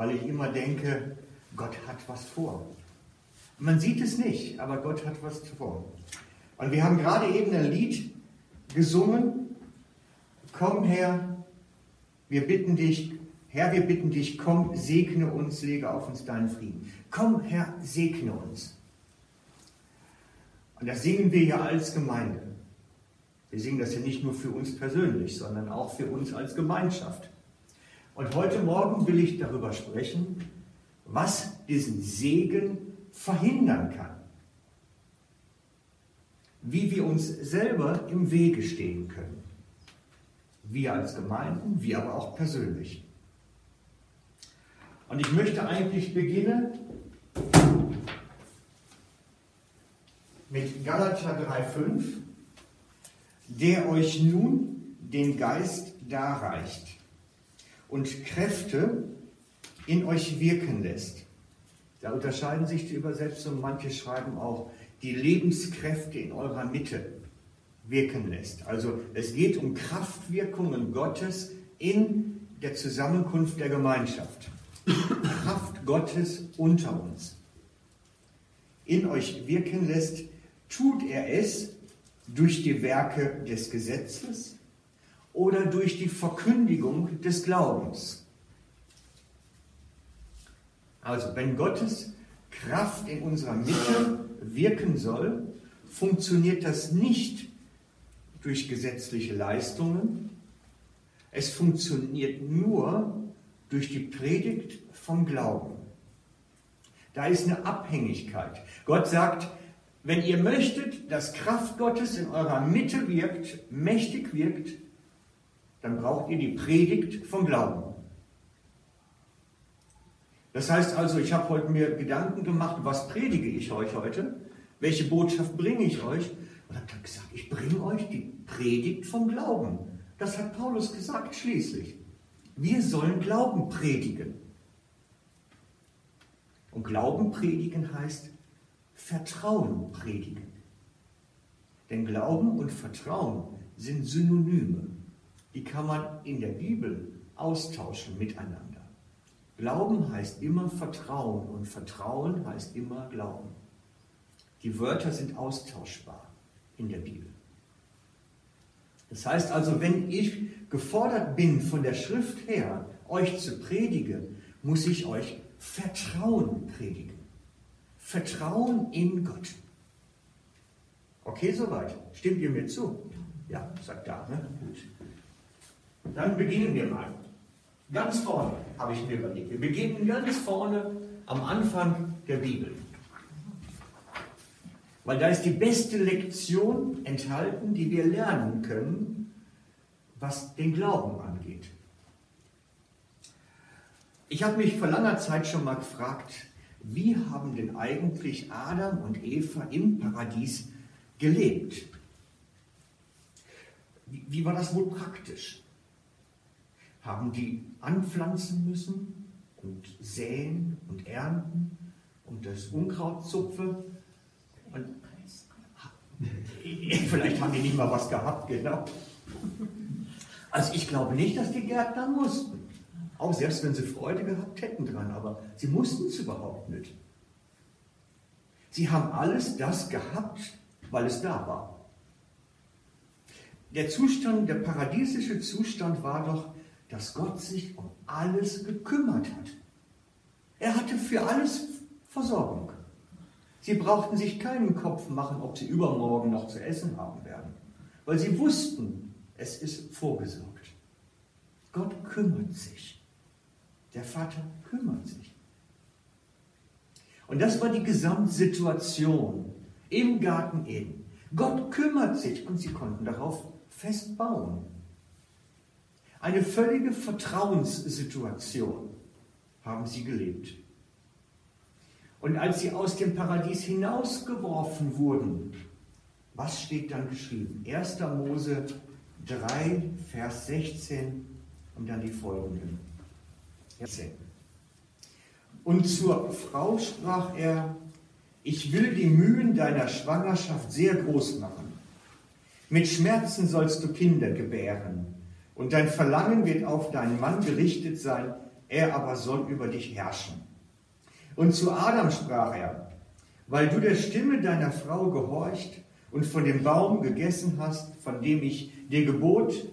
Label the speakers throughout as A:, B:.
A: weil ich immer denke, Gott hat was vor. Man sieht es nicht, aber Gott hat was vor. Und wir haben gerade eben ein Lied gesungen. Komm her, wir bitten dich, Herr, wir bitten dich, komm, segne uns, lege auf uns deinen Frieden. Komm, Herr, segne uns. Und das singen wir ja als Gemeinde. Wir singen das ja nicht nur für uns persönlich, sondern auch für uns als Gemeinschaft. Und heute Morgen will ich darüber sprechen, was diesen Segen verhindern kann. Wie wir uns selber im Wege stehen können. Wir als Gemeinden, wir aber auch persönlich. Und ich möchte eigentlich beginnen mit Galater 3,5, der euch nun den Geist darreicht und Kräfte in euch wirken lässt. Da unterscheiden sich die Übersetzungen. Manche schreiben auch, die Lebenskräfte in eurer Mitte wirken lässt. Also es geht um Kraftwirkungen Gottes in der Zusammenkunft der Gemeinschaft. Kraft Gottes unter uns. In euch wirken lässt, tut er es durch die Werke des Gesetzes oder durch die Verkündigung des Glaubens. Also wenn Gottes Kraft in unserer Mitte wirken soll, funktioniert das nicht durch gesetzliche Leistungen. Es funktioniert nur durch die Predigt vom Glauben. Da ist eine Abhängigkeit. Gott sagt, wenn ihr möchtet, dass Kraft Gottes in eurer Mitte wirkt, mächtig wirkt, dann braucht ihr die Predigt vom Glauben. Das heißt also, ich habe heute mir Gedanken gemacht, was predige ich euch heute? Welche Botschaft bringe ich euch? Und habe dann gesagt, ich bringe euch die Predigt vom Glauben. Das hat Paulus gesagt schließlich. Wir sollen Glauben predigen. Und Glauben predigen heißt Vertrauen predigen. Denn Glauben und Vertrauen sind Synonyme. Die kann man in der Bibel austauschen miteinander. Glauben heißt immer Vertrauen und Vertrauen heißt immer Glauben. Die Wörter sind austauschbar in der Bibel. Das heißt also, wenn ich gefordert bin, von der Schrift her euch zu predigen, muss ich euch Vertrauen predigen. Vertrauen in Gott. Okay, soweit. Stimmt ihr mir zu? Ja, sagt da. Ne? Gut. Dann beginnen wir mal. Ganz vorne habe ich mir überlegt. Wir beginnen ganz vorne am Anfang der Bibel. Weil da ist die beste Lektion enthalten, die wir lernen können, was den Glauben angeht. Ich habe mich vor langer Zeit schon mal gefragt, wie haben denn eigentlich Adam und Eva im Paradies gelebt? Wie, war das wohl praktisch? Haben die anpflanzen müssen und säen und ernten und das Unkraut zupfen? Und vielleicht haben die nicht mal was gehabt, genau. Also ich glaube nicht, dass die Gärtner mussten. Auch selbst wenn sie Freude gehabt hätten dran, aber sie mussten es überhaupt nicht. Sie haben alles das gehabt, weil es da war. Der Zustand, der paradiesische Zustand war doch, dass Gott sich um alles gekümmert hat. Er hatte für alles Versorgung. Sie brauchten sich keinen Kopf machen, ob sie übermorgen noch zu essen haben werden, weil sie wussten, es ist vorgesorgt. Gott kümmert sich. Der Vater kümmert sich. Und das war die Gesamtsituation im Garten Eden. Gott kümmert sich und sie konnten darauf festbauen. Eine völlige Vertrauenssituation haben sie gelebt. Und als sie aus dem Paradies hinausgeworfen wurden, was steht dann geschrieben? 1. Mose 3, Vers 16 und dann die folgenden. Und zur Frau sprach er, ich will die Mühen deiner Schwangerschaft sehr groß machen. Mit Schmerzen sollst du Kinder gebären, und dein Verlangen wird auf deinen Mann gerichtet sein, er aber soll über dich herrschen. Und zu Adam sprach er, weil du der Stimme deiner Frau gehorcht und von dem Baum gegessen hast, von dem ich dir gebot,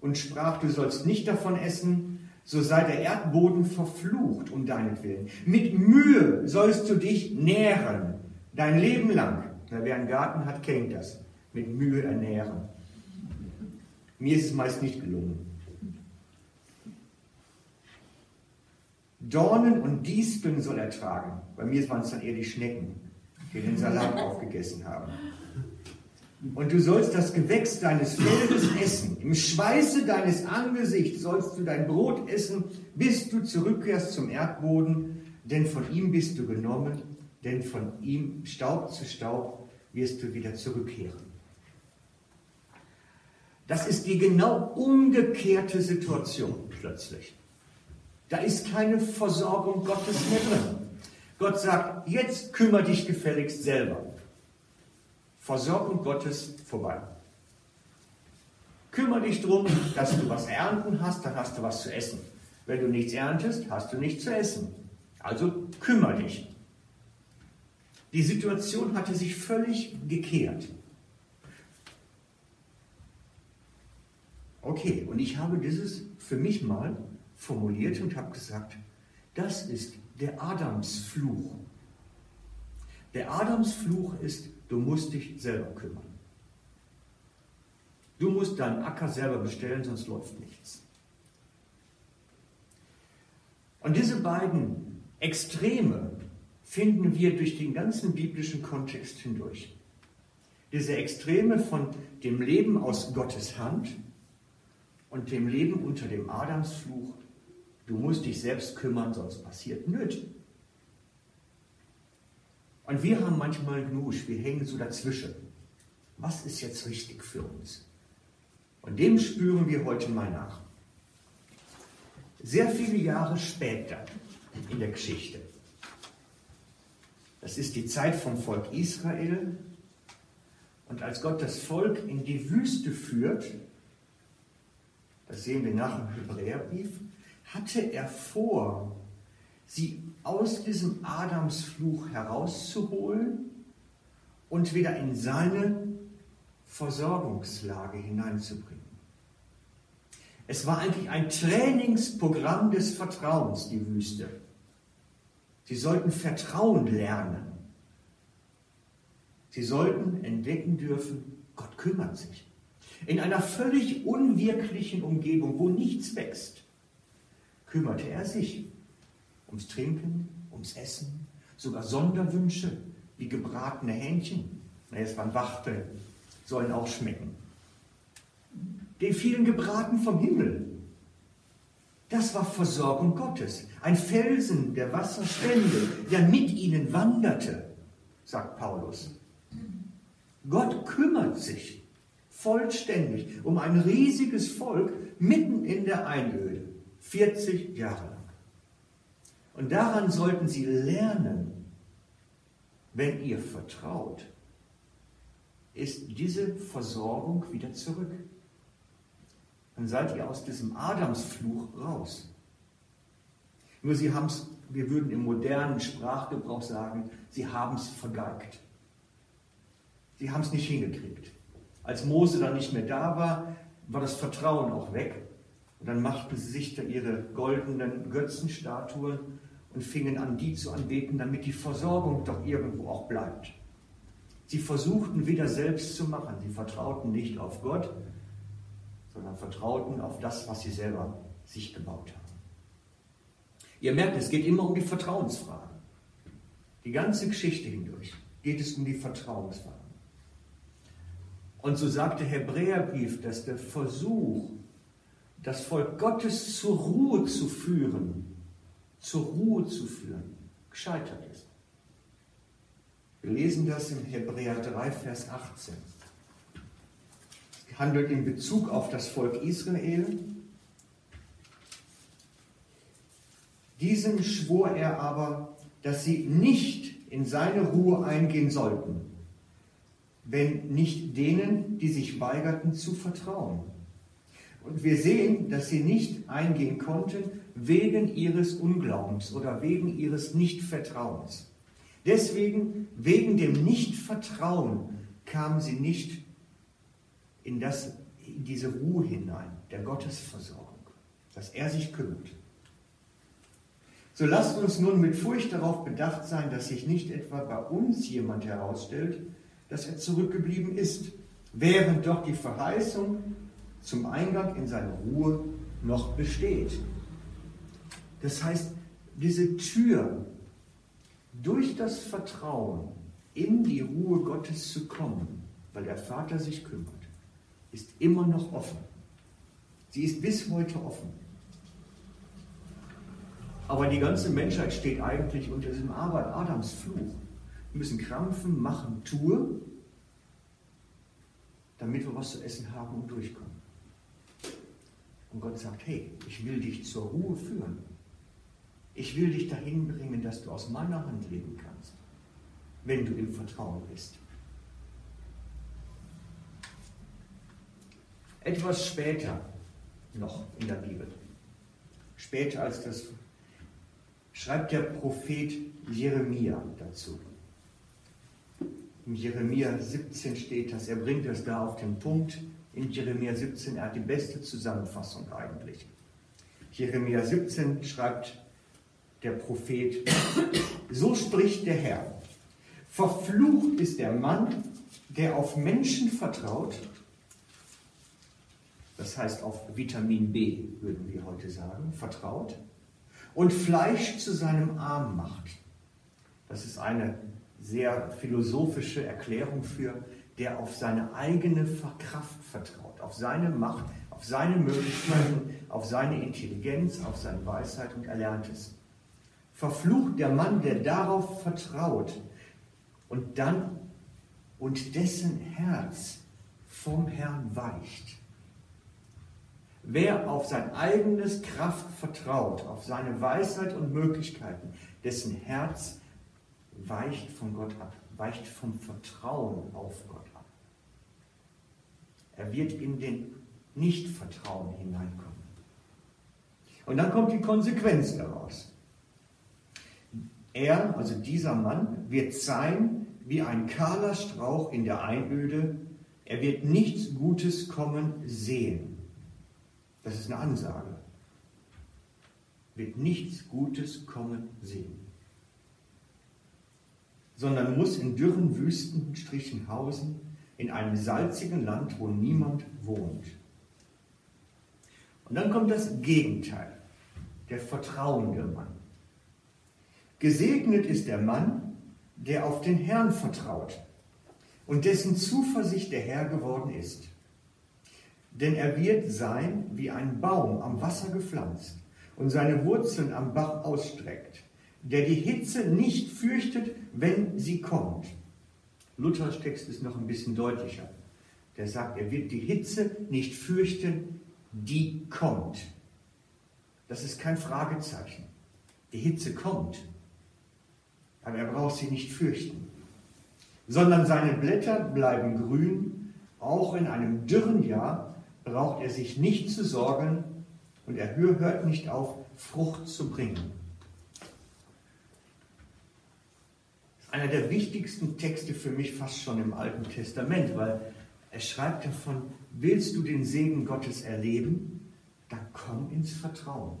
A: und sprach, du sollst nicht davon essen, so sei der Erdboden verflucht um deinetwillen. Mit Mühe sollst du dich nähren, dein Leben lang. wer einen Garten hat, kennt das. Mit Mühe ernähren. Mir ist es meist nicht gelungen. Dornen und Disteln soll er tragen. Bei mir waren es dann eher die Schnecken, die den Salat aufgegessen haben. Und du sollst das Gewächs deines Feldes essen. Im Schweiße deines Angesichts sollst du dein Brot essen, bis du zurückkehrst zum Erdboden, denn von ihm bist du genommen, denn von ihm Staub zu Staub wirst du wieder zurückkehren. Das ist die genau umgekehrte Situation plötzlich. Da ist keine Versorgung Gottes mehr drin. Gott sagt, jetzt kümmere dich gefälligst selber. Versorgung Gottes vorbei. Kümmere dich darum, dass du was ernten hast, dann hast du was zu essen. Wenn du nichts erntest, hast du nichts zu essen. Also kümmere dich. Die Situation hatte sich völlig gekehrt. Okay, und ich habe dieses für mich mal formuliert und habe gesagt, das ist der Adamsfluch. Der Adamsfluch ist, du musst dich selber kümmern. Du musst deinen Acker selber bestellen, sonst läuft nichts. Und diese beiden Extreme finden wir durch den ganzen biblischen Kontext hindurch. Diese Extreme von dem Leben aus Gottes Hand und dem Leben unter dem Adamsfluch, du musst dich selbst kümmern, sonst passiert nichts. Und wir haben manchmal genug, wir hängen so dazwischen. Was ist jetzt richtig für uns? Und dem spüren wir heute mal nach. Sehr viele Jahre später in der Geschichte. Das ist die Zeit vom Volk Israel. Und als Gott das Volk in die Wüste führt, das sehen wir nach dem Hebräerbrief, hatte er vor, sie aus diesem Adamsfluch herauszuholen und wieder in seine Versorgungslage hineinzubringen. Es war eigentlich ein Trainingsprogramm des Vertrauens, die Wüste. Sie sollten Vertrauen lernen. Sie sollten entdecken dürfen, Gott kümmert sich in einer völlig unwirklichen Umgebung, wo nichts wächst, kümmerte er sich ums Trinken, ums Essen, sogar Sonderwünsche wie gebratene Hähnchen. Na, jetzt waren Wachteln, sollen auch schmecken. Den vielen gebraten vom Himmel. Das war Versorgung Gottes. Ein Felsen der Wasserstände, der mit ihnen wanderte, sagt Paulus. Gott kümmert sich vollständig um ein riesiges Volk mitten in der Einöde, 40 Jahre lang. Und daran sollten sie lernen, wenn ihr vertraut, ist diese Versorgung wieder zurück. Dann seid ihr aus diesem Adamsfluch raus. Nur sie haben es, wir würden im modernen Sprachgebrauch sagen, sie haben es vergeigt. Sie haben es nicht hingekriegt. Als Mose dann nicht mehr da war, war das Vertrauen auch weg. Und dann machten sie sich da ihre goldenen Götzenstatuen und fingen an, die zu anbeten, damit die Versorgung doch irgendwo auch bleibt. Sie versuchten wieder selbst zu machen. Sie vertrauten nicht auf Gott, sondern vertrauten auf das, was sie selber sich gebaut haben. Ihr merkt, es geht immer um die Vertrauensfrage. Die ganze Geschichte hindurch geht es um die Vertrauensfrage. Und so sagt der Hebräerbrief, dass der Versuch, das Volk Gottes zur Ruhe zu führen, zur Ruhe zu führen, gescheitert ist. Wir lesen das im Hebräer 3, Vers 18. Es handelt in Bezug auf das Volk Israel. Diesem schwor er aber, dass sie nicht in seine Ruhe eingehen sollten wenn nicht denen, die sich weigerten zu vertrauen. Und wir sehen, dass sie nicht eingehen konnten wegen ihres Unglaubens oder wegen ihres Nichtvertrauens. Deswegen, wegen dem Nichtvertrauen, kamen sie nicht in, das, in diese Ruhe hinein, der Gottesversorgung, dass er sich kümmert. So lasst uns nun mit Furcht darauf bedacht sein, dass sich nicht etwa bei uns jemand herausstellt, dass er zurückgeblieben ist, während doch die Verheißung zum Eingang in seine Ruhe noch besteht. Das heißt, diese Tür durch das Vertrauen in die Ruhe Gottes zu kommen, weil der Vater sich kümmert, ist immer noch offen. Sie ist bis heute offen. Aber die ganze Menschheit steht eigentlich unter diesem Adams Fluch. Wir müssen krampfen, machen, tue, damit wir was zu essen haben und durchkommen. Und Gott sagt, hey, ich will dich zur Ruhe führen. Ich will dich dahin bringen, dass du aus meiner Hand leben kannst, wenn du im Vertrauen bist. Etwas später noch in der Bibel, später als das, schreibt der Prophet Jeremia dazu. In Jeremia 17 steht das, er bringt es da auf den Punkt, in Jeremia 17, er hat die beste Zusammenfassung eigentlich. Jeremia 17 schreibt der Prophet, so spricht der Herr, verflucht ist der Mann, der auf Menschen vertraut, das heißt auf Vitamin B, würden wir heute sagen, vertraut, und Fleisch zu seinem Arm macht. Das ist eine sehr philosophische Erklärung für der auf seine eigene Kraft vertraut, auf seine Macht, auf seine Möglichkeiten, auf seine Intelligenz, auf seine Weisheit und Erlerntes. Verflucht der Mann, der darauf vertraut und dann und dessen Herz vom Herrn weicht. Wer auf sein eigenes Kraft vertraut, auf seine Weisheit und Möglichkeiten, dessen Herz weicht von Gott ab weicht vom Vertrauen auf Gott ab. Er wird in den Nichtvertrauen hineinkommen. Und dann kommt die Konsequenz daraus. Er, also dieser Mann, wird sein wie ein kahler Strauch in der Einöde. Er wird nichts Gutes kommen sehen. Das ist eine Ansage. Wird nichts Gutes kommen sehen sondern muss in dürren Wüstenstrichen hausen, in einem salzigen Land, wo niemand wohnt. Und dann kommt das Gegenteil, der vertrauende Mann. Gesegnet ist der Mann, der auf den Herrn vertraut und dessen Zuversicht der Herr geworden ist. Denn er wird sein wie ein Baum am Wasser gepflanzt und seine Wurzeln am Bach ausstreckt der die Hitze nicht fürchtet, wenn sie kommt. Luthers Text ist noch ein bisschen deutlicher. Der sagt, er wird die Hitze nicht fürchten, die kommt. Das ist kein Fragezeichen. Die Hitze kommt, aber er braucht sie nicht fürchten, sondern seine Blätter bleiben grün. Auch in einem dürren Jahr braucht er sich nicht zu sorgen und er hört nicht auf, Frucht zu bringen. Einer der wichtigsten Texte für mich fast schon im Alten Testament, weil er schreibt davon, willst du den Segen Gottes erleben, dann komm ins Vertrauen.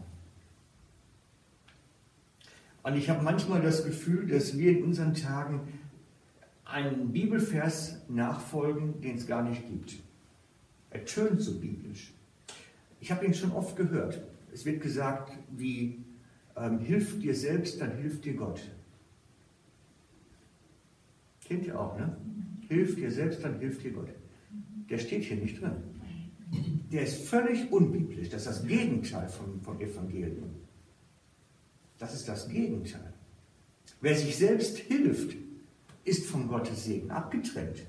A: Und ich habe manchmal das Gefühl, dass wir in unseren Tagen einen Bibelvers nachfolgen, den es gar nicht gibt. Er tönt so biblisch. Ich habe ihn schon oft gehört. Es wird gesagt, wie ähm, hilf dir selbst, dann hilft dir Gott. Kennt ihr auch, ne? Hilf dir selbst, dann hilft dir Gott. Der steht hier nicht drin. Der ist völlig unbiblisch. Das ist das Gegenteil vom, vom Evangelium. Das ist das Gegenteil. Wer sich selbst hilft, ist von Gottes Segen abgetrennt.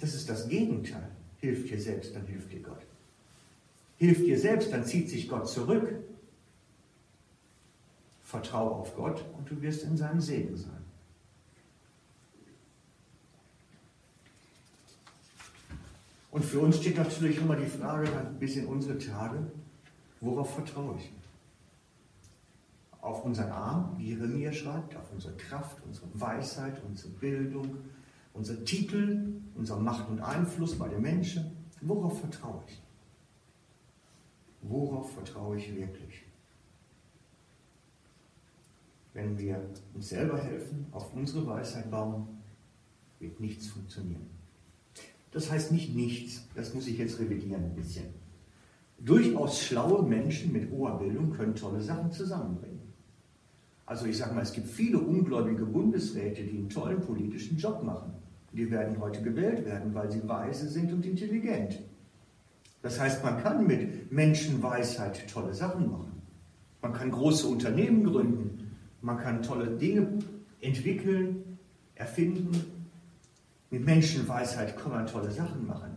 A: Das ist das Gegenteil. Hilf dir selbst, dann hilft dir Gott. Hilf dir selbst, dann zieht sich Gott zurück. Vertraue auf Gott und du wirst in seinem Segen sein. Und für uns steht natürlich immer die Frage bis in unsere Tage, worauf vertraue ich? Auf unseren Arm, wie Jeremia schreibt, auf unsere Kraft, unsere Weisheit, unsere Bildung, unser Titel, unsere Macht und Einfluss bei den Menschen. Worauf vertraue ich? Worauf vertraue ich wirklich? Wenn wir uns selber helfen, auf unsere Weisheit bauen, wird nichts funktionieren. Das heißt nicht nichts, das muss ich jetzt revidieren ein bisschen. Durchaus schlaue Menschen mit hoher Bildung können tolle Sachen zusammenbringen. Also ich sage mal, es gibt viele ungläubige Bundesräte, die einen tollen politischen Job machen. Die werden heute gewählt werden, weil sie weise sind und intelligent. Das heißt, man kann mit Menschenweisheit tolle Sachen machen. Man kann große Unternehmen gründen. Man kann tolle Dinge entwickeln, erfinden. Mit Menschenweisheit kann man tolle Sachen machen.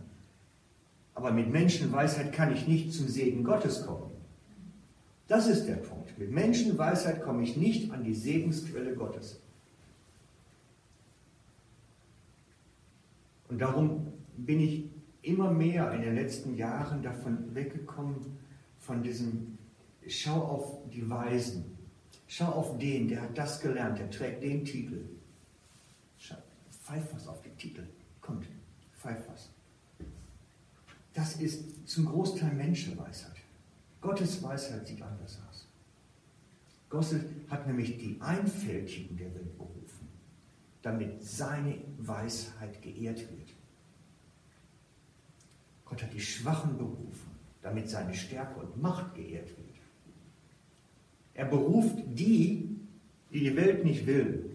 A: Aber mit Menschenweisheit kann ich nicht zum Segen Gottes kommen. Das ist der Punkt. Mit Menschenweisheit komme ich nicht an die Segensquelle Gottes. Und darum bin ich immer mehr in den letzten Jahren davon weggekommen, von diesem Schau auf die Weisen, schau auf den, der hat das gelernt, der trägt den Titel. Pfeif was auf Titel. Kommt, pfeif was. Das ist zum Großteil Menschenweisheit. Gottes Weisheit sieht anders aus. Gott hat nämlich die Einfältigen der Welt berufen, damit seine Weisheit geehrt wird. Gott hat die Schwachen berufen, damit seine Stärke und Macht geehrt wird. Er beruft die, die die Welt nicht will,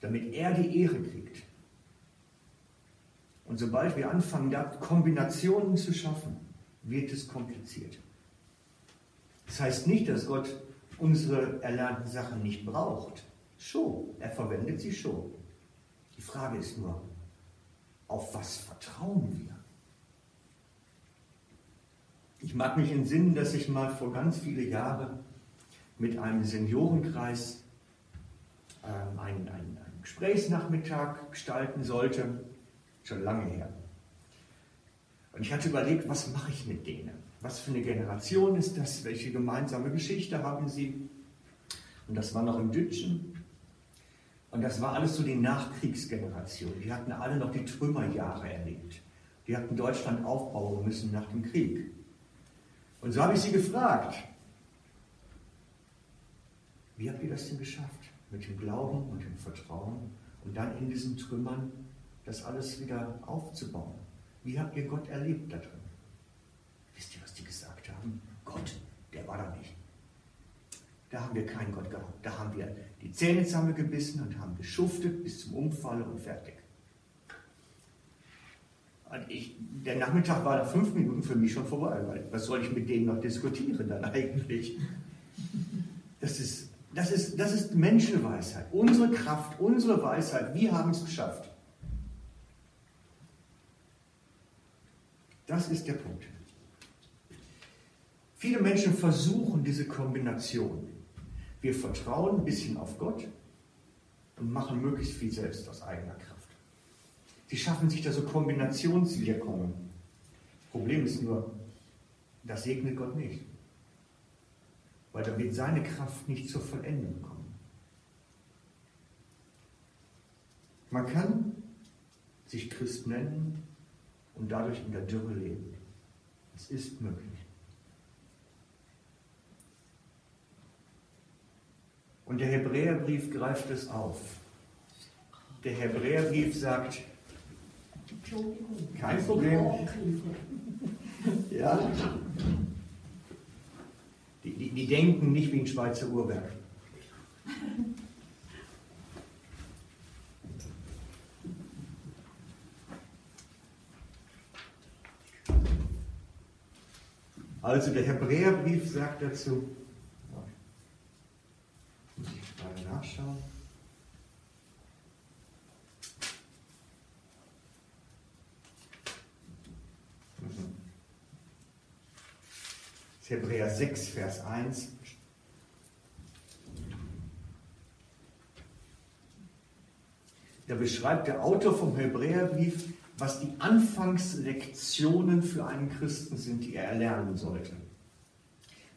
A: damit er die Ehre kriegt. Und sobald wir anfangen, da Kombinationen zu schaffen, wird es kompliziert. Das heißt nicht, dass Gott unsere erlernten Sachen nicht braucht. Schon, er verwendet sie schon. Die Frage ist nur, auf was vertrauen wir? Ich mag mich entsinnen, dass ich mal vor ganz viele Jahren mit einem Seniorenkreis ähm, einen, einen, einen Gesprächsnachmittag gestalten sollte, schon lange her. Und ich hatte überlegt, was mache ich mit denen? Was für eine Generation ist das? Welche gemeinsame Geschichte haben sie? Und das war noch im Dütschen. Und das war alles so die Nachkriegsgeneration. Die hatten alle noch die Trümmerjahre erlebt. Die hatten Deutschland aufbauen müssen nach dem Krieg. Und so habe ich sie gefragt, wie habt ihr das denn geschafft? Mit dem Glauben und dem Vertrauen und dann in diesen Trümmern das alles wieder aufzubauen. Wie habt ihr Gott erlebt da drin? Wisst ihr, was die gesagt haben? Gott, der war da nicht. Da haben wir keinen Gott gehabt. Da haben wir die Zähne zusammengebissen und haben geschuftet bis zum Umfall und fertig. Ich, der Nachmittag war da fünf Minuten für mich schon vorbei, weil was soll ich mit denen noch diskutieren dann eigentlich? Das ist, das ist, das ist Menschenweisheit, unsere Kraft, unsere Weisheit, wir haben es geschafft. Das ist der Punkt. Viele Menschen versuchen diese Kombination. Wir vertrauen ein bisschen auf Gott und machen möglichst viel selbst aus eigener Kraft. Sie schaffen sich da so Kombinationswirkungen. Problem ist nur, das segnet Gott nicht. Weil da wird seine Kraft nicht zur Vollendung kommen. Man kann sich Christ nennen und dadurch in der Dürre leben. Es ist möglich. Und der Hebräerbrief greift es auf. Der Hebräerbrief sagt, kein Problem. Ja. Die, die, die denken nicht wie ein Schweizer Uhrwerk. Also der Hebräerbrief sagt dazu, muss ich gerade nachschauen. Hebräer 6, Vers 1. Da beschreibt der Autor vom Hebräerbrief was die Anfangslektionen für einen Christen sind, die er erlernen sollte.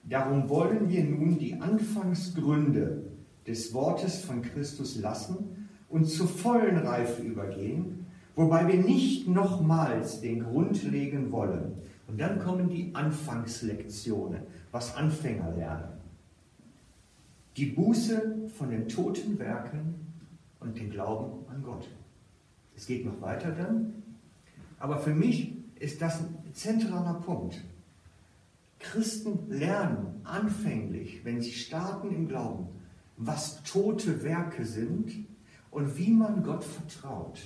A: Darum wollen wir nun die Anfangsgründe des Wortes von Christus lassen und zur vollen Reife übergehen, wobei wir nicht nochmals den Grund legen wollen. Und dann kommen die Anfangslektionen, was Anfänger lernen. Die Buße von den toten Werken und den Glauben an Gott. Es geht noch weiter dann, aber für mich ist das ein zentraler Punkt. Christen lernen anfänglich, wenn sie starten im Glauben, was tote Werke sind und wie man Gott vertraut.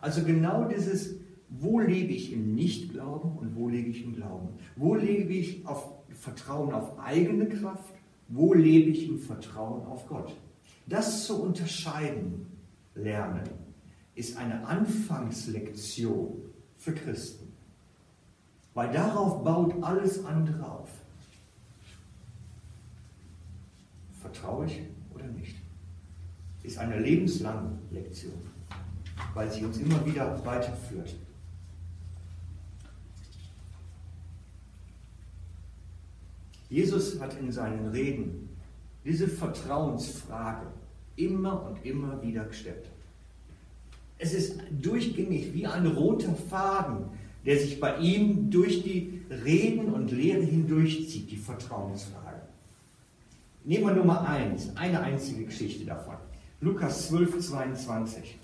A: Also genau dieses, wo lebe ich im Nichtglauben und wo lebe ich im Glauben? Wo lebe ich auf Vertrauen auf eigene Kraft? Wo lebe ich im Vertrauen auf Gott? Das zu unterscheiden lernen ist eine Anfangslektion für Christen. Weil darauf baut alles andere auf. Vertraue ich oder nicht? Ist eine lebenslange Lektion, weil sie uns immer wieder weiterführt. Jesus hat in seinen Reden diese Vertrauensfrage immer und immer wieder gestellt. Es ist durchgängig wie ein roter Faden, der sich bei ihm durch die Reden und Lehre hindurchzieht, die Vertrauensfrage. Nehmen wir Nummer eins, eine einzige Geschichte davon. Lukas 12, 22.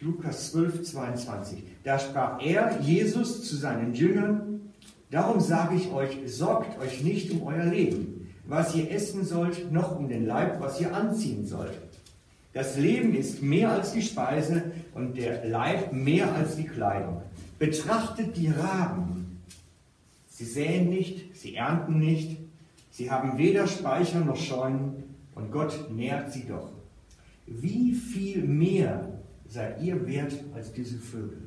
A: Lukas 12, 22. Da sprach er, Jesus, zu seinen Jüngern, darum sage ich euch, sorgt euch nicht um euer Leben, was ihr essen sollt, noch um den Leib, was ihr anziehen sollt. Das Leben ist mehr als die Speise und der Leib mehr als die Kleidung. Betrachtet die Raben. Sie säen nicht, sie ernten nicht, sie haben weder Speicher noch Scheunen und Gott nährt sie doch. Wie viel mehr seid ihr wert als diese Vögel?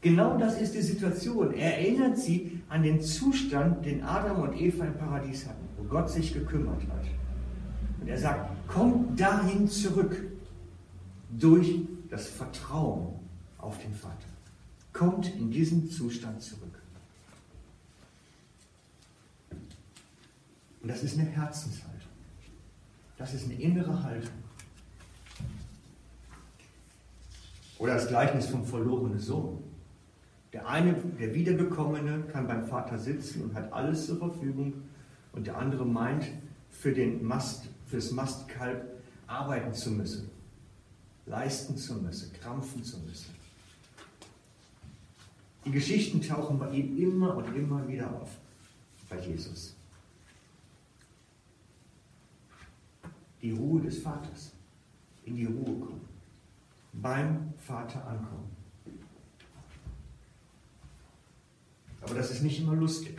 A: Genau das ist die Situation. Er erinnert sie an den Zustand, den Adam und Eva im Paradies hatten, wo Gott sich gekümmert hat. Und er sagt, kommt dahin zurück durch das Vertrauen auf den Vater. Kommt in diesen Zustand zurück. Und das ist eine Herzenshaltung. Das ist eine innere Haltung. Oder das Gleichnis vom verlorenen Sohn. Der eine, der Wiederbekommene, kann beim Vater sitzen und hat alles zur Verfügung. Und der andere meint, für den Mast fürs Mastkalb arbeiten zu müssen, leisten zu müssen, krampfen zu müssen. Die Geschichten tauchen bei ihm immer und immer wieder auf, bei Jesus. Die Ruhe des Vaters, in die Ruhe kommen, beim Vater ankommen. Aber das ist nicht immer lustig.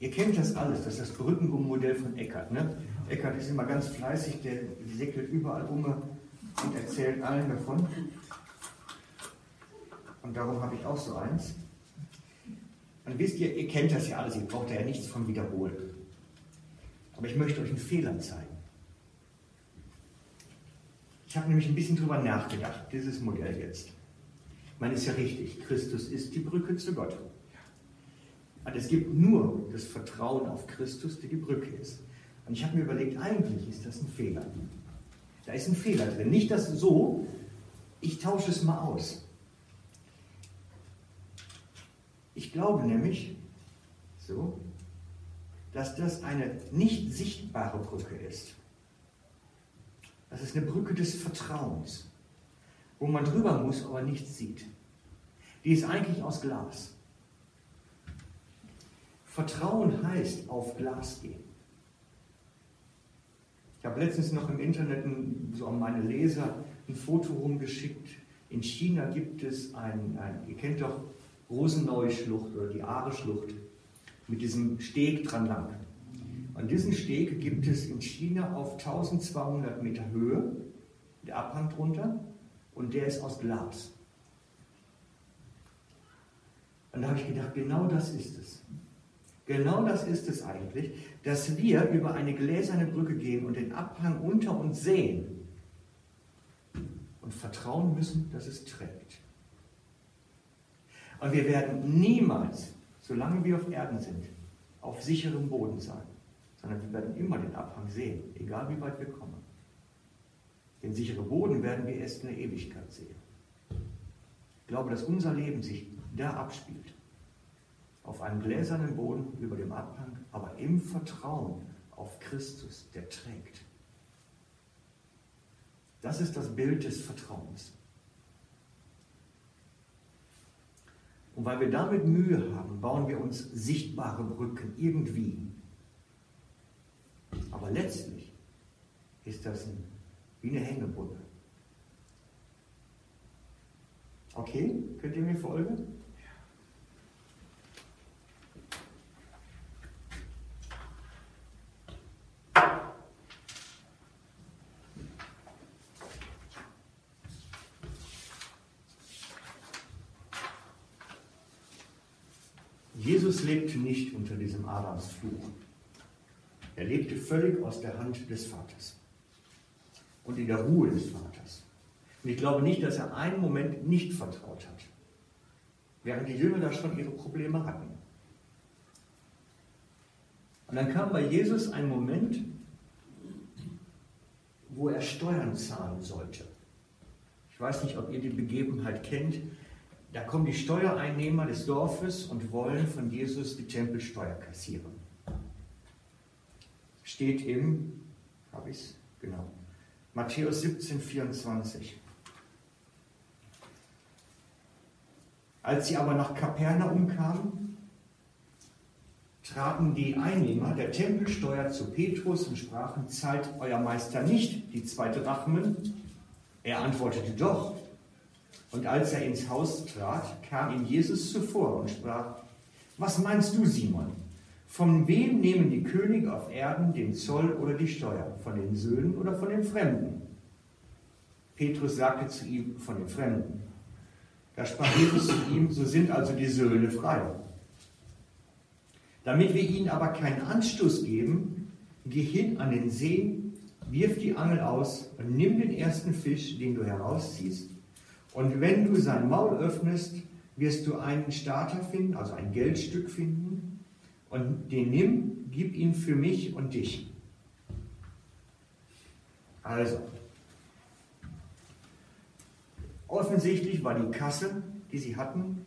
A: Ihr kennt das alles, das ist das Brückengummodell von Eckert. Ne? Eckert ist immer ganz fleißig, der säckelt überall um und erzählt allen davon. Und darum habe ich auch so eins. Und wisst ihr, ihr kennt das ja alles, ihr braucht ja nichts von wiederholen. Aber ich möchte euch einen Fehler zeigen. Ich habe nämlich ein bisschen drüber nachgedacht, dieses Modell jetzt. Ich meine, ist ja richtig, Christus ist die Brücke zu Gott. Und es gibt nur das Vertrauen auf Christus, der die Brücke ist. Und ich habe mir überlegt, eigentlich ist das ein Fehler. Da ist ein Fehler drin. Nicht das so, ich tausche es mal aus. Ich glaube nämlich, so, dass das eine nicht sichtbare Brücke ist. Das ist eine Brücke des Vertrauens, wo man drüber muss, aber nichts sieht. Die ist eigentlich aus Glas. Vertrauen heißt auf Glas gehen. Ich habe letztens noch im Internet so an meine Leser ein Foto rumgeschickt. In China gibt es ein, ein ihr kennt doch Rosenau-Schlucht oder die Aare-Schlucht mit diesem Steg dran lang. An diesem Steg gibt es in China auf 1200 Meter Höhe, der Abhang drunter, und der ist aus Glas. Und da habe ich gedacht, genau das ist es. Genau das ist es eigentlich, dass wir über eine gläserne Brücke gehen und den Abhang unter uns sehen. und vertrauen müssen, dass es trägt. Und wir werden niemals, solange wir auf Erden sind, auf sicherem Boden sein, sondern wir werden immer den Abhang sehen, egal wie weit wir kommen. Den sicheren Boden werden wir erst in der Ewigkeit sehen. Ich glaube, dass unser Leben sich da abspielt. Auf einem gläsernen Boden über dem Abhang, aber im Vertrauen auf Christus, der trägt. Das ist das Bild des Vertrauens. Und weil wir damit Mühe haben, bauen wir uns sichtbare Brücken irgendwie. Aber letztlich ist das ein, wie eine Hängebrücke. Okay, könnt ihr mir folgen? Jesus lebte nicht unter diesem Adamsfluch. Er lebte völlig aus der Hand des Vaters und in der Ruhe des Vaters. Und ich glaube nicht, dass er einen Moment nicht vertraut hat, während die Jünger da schon ihre Probleme hatten. Und dann kam bei Jesus ein Moment, wo er Steuern zahlen sollte. Ich weiß nicht, ob ihr die Begebenheit kennt. Da kommen die Steuereinnehmer des Dorfes und wollen von Jesus die Tempelsteuer kassieren. Steht im, habe ich es, genau, Matthäus 17, 24. Als sie aber nach Kapernaum kamen, traten die Einnehmer der Tempelsteuer zu Petrus und sprachen, zahlt euer Meister nicht die zwei Drachmen? Er antwortete doch. Und als er ins Haus trat, kam ihm Jesus zuvor und sprach, was meinst du, Simon? Von wem nehmen die Könige auf Erden den Zoll oder die Steuer? Von den Söhnen oder von den Fremden? Petrus sagte zu ihm, von den Fremden. Da sprach Jesus zu ihm, so sind also die Söhne frei. Damit wir ihnen aber keinen Anstoß geben, geh hin an den See, wirf die Angel aus und nimm den ersten Fisch, den du herausziehst, und wenn du sein Maul öffnest, wirst du einen Starter finden, also ein Geldstück finden, und den nimm, gib ihn für mich und dich. Also, offensichtlich war die Kasse, die sie hatten,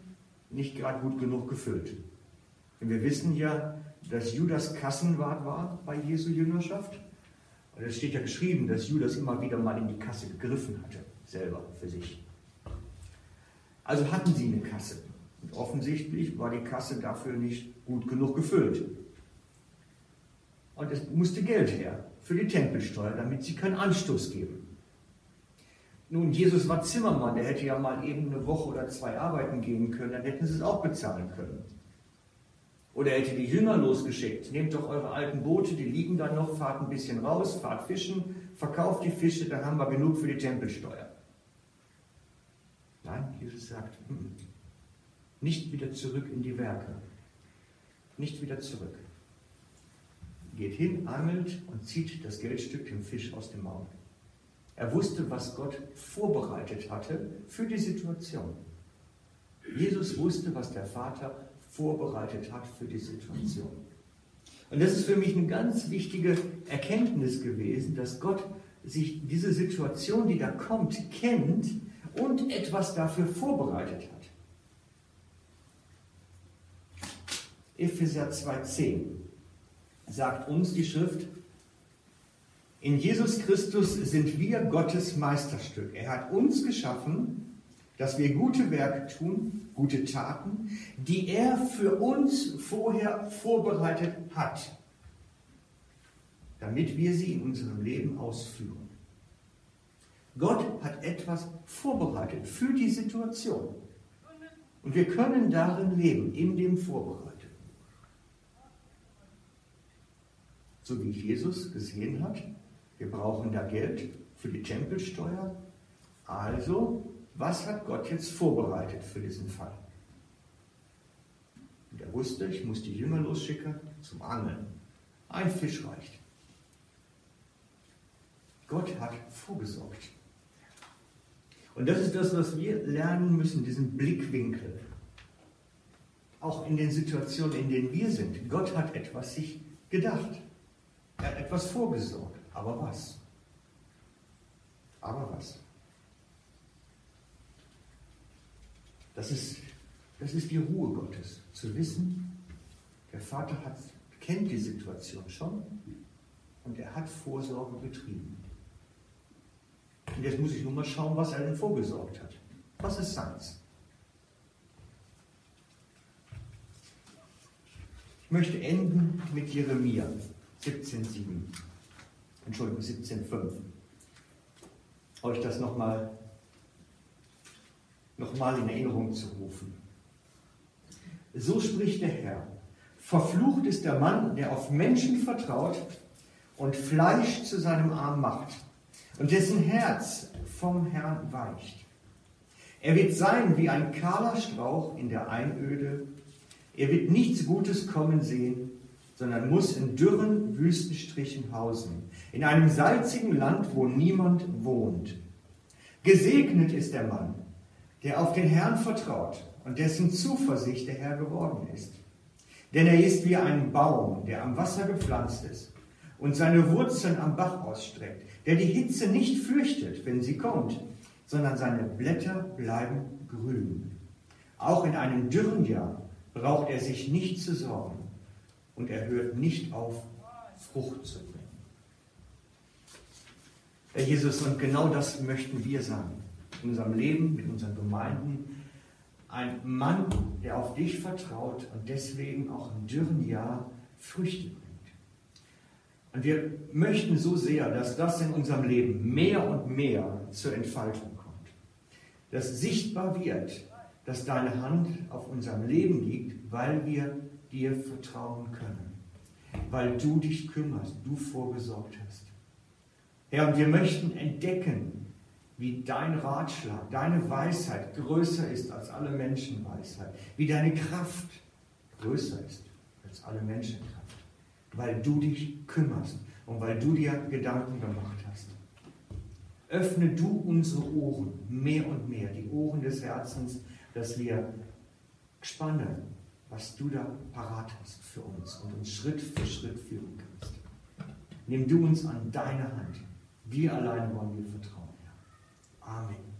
A: nicht gerade gut genug gefüllt. Denn wir wissen ja, dass Judas Kassenwart war bei Jesu Jüngerschaft. Und es steht ja geschrieben, dass Judas immer wieder mal in die Kasse gegriffen hatte, selber für sich. Also hatten sie eine Kasse. Und offensichtlich war die Kasse dafür nicht gut genug gefüllt. Und es musste Geld her für die Tempelsteuer, damit sie keinen Anstoß geben. Nun, Jesus war Zimmermann, der hätte ja mal eben eine Woche oder zwei arbeiten gehen können, dann hätten sie es auch bezahlen können. Oder er hätte die Jünger losgeschickt, nehmt doch eure alten Boote, die liegen dann noch, fahrt ein bisschen raus, fahrt fischen, verkauft die Fische, dann haben wir genug für die Tempelsteuer. Jesus sagt, nicht wieder zurück in die Werke. Nicht wieder zurück. Geht hin, angelt und zieht das Geldstück dem Fisch aus dem Maul. Er wusste, was Gott vorbereitet hatte für die Situation. Jesus wusste, was der Vater vorbereitet hat für die Situation. Und das ist für mich eine ganz wichtige Erkenntnis gewesen, dass Gott sich diese Situation, die da kommt, kennt und etwas dafür vorbereitet hat. Epheser 2,10 sagt uns die Schrift, in Jesus Christus sind wir Gottes Meisterstück. Er hat uns geschaffen, dass wir gute Werke tun, gute Taten, die er für uns vorher vorbereitet hat, damit wir sie in unserem Leben ausführen. Gott hat etwas vorbereitet für die Situation. Und wir können darin leben, in dem Vorbereiten. So wie Jesus gesehen hat, wir brauchen da Geld für die Tempelsteuer. Also, was hat Gott jetzt vorbereitet für diesen Fall? Und er wusste, ich muss die Jünger losschicken zum Angeln. Ein Fisch reicht. Gott hat vorgesorgt. Und das ist das, was wir lernen müssen, diesen Blickwinkel. Auch in den Situationen, in denen wir sind. Gott hat etwas sich gedacht. Er hat etwas vorgesorgt. Aber was? Aber was? Das ist, das ist die Ruhe Gottes, zu wissen, der Vater hat, kennt die Situation schon und er hat Vorsorge betrieben. Und jetzt muss ich nur mal schauen, was er denn vorgesorgt hat. Was ist seins? Ich möchte enden mit Jeremia 17,7. Entschuldigung, 17,5. Euch das nochmal noch mal in Erinnerung zu rufen. So spricht der Herr. Verflucht ist der Mann, der auf Menschen vertraut und Fleisch zu seinem Arm macht und dessen Herz vom Herrn weicht. Er wird sein wie ein kahler Strauch in der Einöde. Er wird nichts Gutes kommen sehen, sondern muss in dürren Wüstenstrichen hausen, in einem salzigen Land, wo niemand wohnt. Gesegnet ist der Mann, der auf den Herrn vertraut und dessen Zuversicht der Herr geworden ist. Denn er ist wie ein Baum, der am Wasser gepflanzt ist und seine Wurzeln am Bach ausstreckt, der die Hitze nicht fürchtet, wenn sie kommt, sondern seine Blätter bleiben grün. Auch in einem dürren Jahr braucht er sich nicht zu sorgen und er hört nicht auf, Frucht zu bringen. Herr Jesus, und genau das möchten wir sein. In unserem Leben, mit unseren Gemeinden. Ein Mann, der auf dich vertraut und deswegen auch im dürren Jahr Früchte bringt. Und wir möchten so sehr, dass das in unserem Leben mehr und mehr zur Entfaltung kommt. Dass sichtbar wird, dass deine Hand auf unserem Leben liegt, weil wir dir vertrauen können. Weil du dich kümmerst, du vorgesorgt hast. Herr, und wir möchten entdecken, wie dein Ratschlag, deine Weisheit größer ist als alle Menschenweisheit, wie deine Kraft größer ist als alle Menschenkraft weil du dich kümmerst und weil du dir Gedanken gemacht hast. Öffne du unsere Ohren mehr und mehr, die Ohren des Herzens, dass wir spannen, was du da parat hast für uns und uns Schritt für Schritt führen kannst. Nimm du uns an deine Hand. Wir allein wollen dir vertrauen, Herr. Amen.